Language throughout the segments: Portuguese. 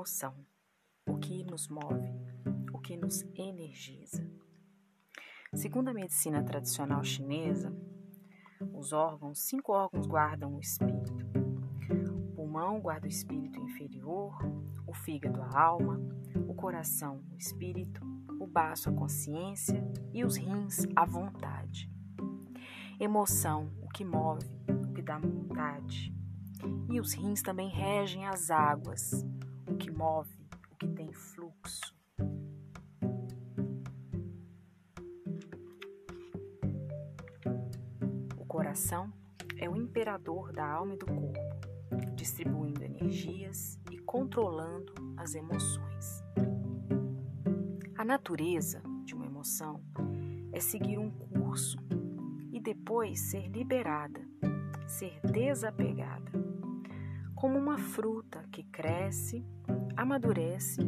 emoção, o que nos move, o que nos energiza. Segundo a medicina tradicional chinesa, os órgãos, cinco órgãos guardam o espírito. O pulmão guarda o espírito inferior, o fígado a alma, o coração o espírito, o baço a consciência e os rins a vontade. Emoção, o que move, o que dá vontade. E os rins também regem as águas, o que move, o que tem fluxo. O coração é o imperador da alma e do corpo, distribuindo energias e controlando as emoções. A natureza de uma emoção é seguir um curso e depois ser liberada, ser desapegada. Como uma fruta que cresce, amadurece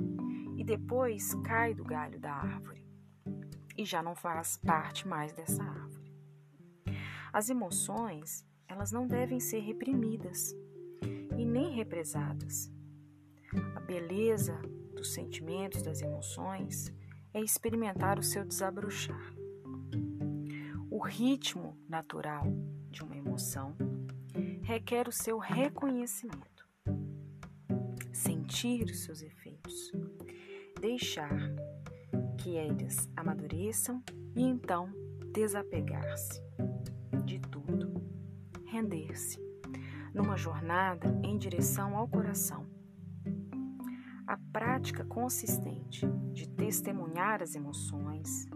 e depois cai do galho da árvore e já não faz parte mais dessa árvore. As emoções, elas não devem ser reprimidas e nem represadas. A beleza dos sentimentos, das emoções, é experimentar o seu desabrochar o ritmo natural de uma emoção requer o seu reconhecimento, sentir os seus efeitos, deixar que eles amadureçam e então desapegar-se de tudo, render-se numa jornada em direção ao coração. A prática consistente de testemunhar as emoções,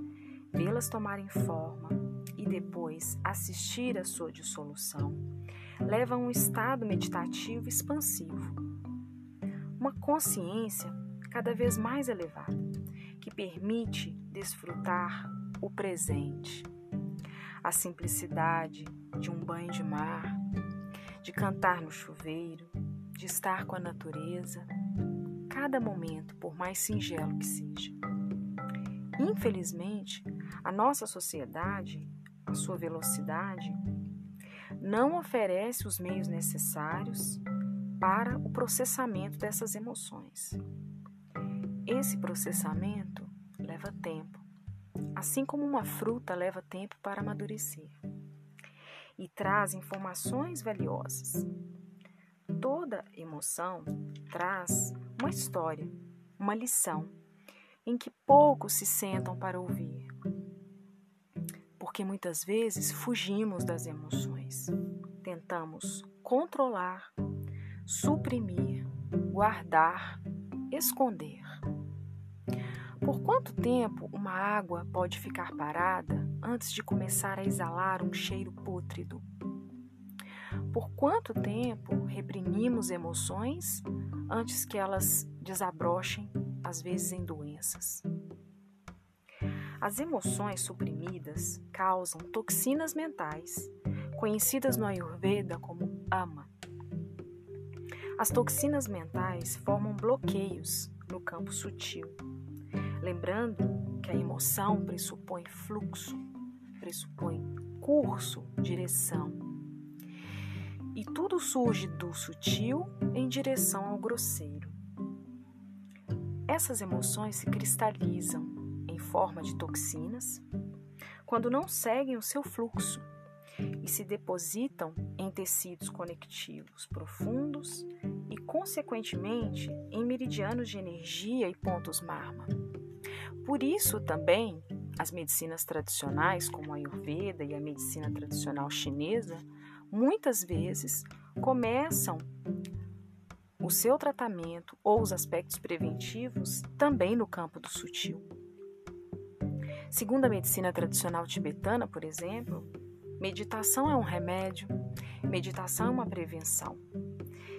vê-las tomarem forma, e depois assistir à sua dissolução, leva a um estado meditativo expansivo. Uma consciência cada vez mais elevada, que permite desfrutar o presente, a simplicidade de um banho de mar, de cantar no chuveiro, de estar com a natureza, cada momento, por mais singelo que seja. Infelizmente, a nossa sociedade a sua velocidade, não oferece os meios necessários para o processamento dessas emoções. Esse processamento leva tempo, assim como uma fruta leva tempo para amadurecer, e traz informações valiosas. Toda emoção traz uma história, uma lição, em que poucos se sentam para ouvir porque muitas vezes fugimos das emoções. Tentamos controlar, suprimir, guardar, esconder. Por quanto tempo uma água pode ficar parada antes de começar a exalar um cheiro pútrido? Por quanto tempo reprimimos emoções antes que elas desabrochem, às vezes em doenças? As emoções suprimidas causam toxinas mentais, conhecidas no Ayurveda como ama. As toxinas mentais formam bloqueios no campo sutil. Lembrando que a emoção pressupõe fluxo, pressupõe curso, direção. E tudo surge do sutil em direção ao grosseiro. Essas emoções se cristalizam em forma de toxinas quando não seguem o seu fluxo e se depositam em tecidos conectivos profundos e, consequentemente, em meridianos de energia e pontos marma. Por isso, também, as medicinas tradicionais, como a Ayurveda e a medicina tradicional chinesa, muitas vezes começam o seu tratamento ou os aspectos preventivos também no campo do sutil. Segundo a medicina tradicional tibetana, por exemplo, meditação é um remédio, meditação é uma prevenção,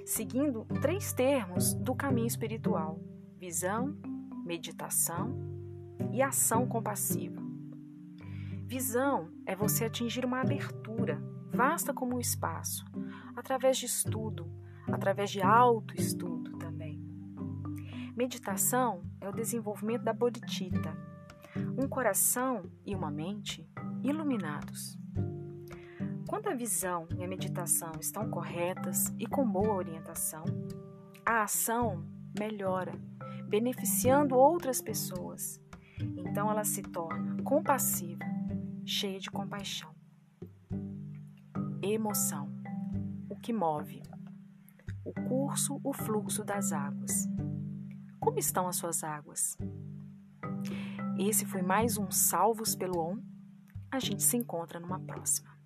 seguindo três termos do caminho espiritual: visão, meditação e ação compassiva. Visão é você atingir uma abertura, vasta como o espaço, através de estudo, através de autoestudo também. Meditação é o desenvolvimento da bodhicitta, um coração e uma mente iluminados. Quando a visão e a meditação estão corretas e com boa orientação, a ação melhora, beneficiando outras pessoas. Então ela se torna compassiva, cheia de compaixão. Emoção, o que move. O curso, o fluxo das águas. Como estão as suas águas? Esse foi mais um Salvos pelo On. A gente se encontra numa próxima.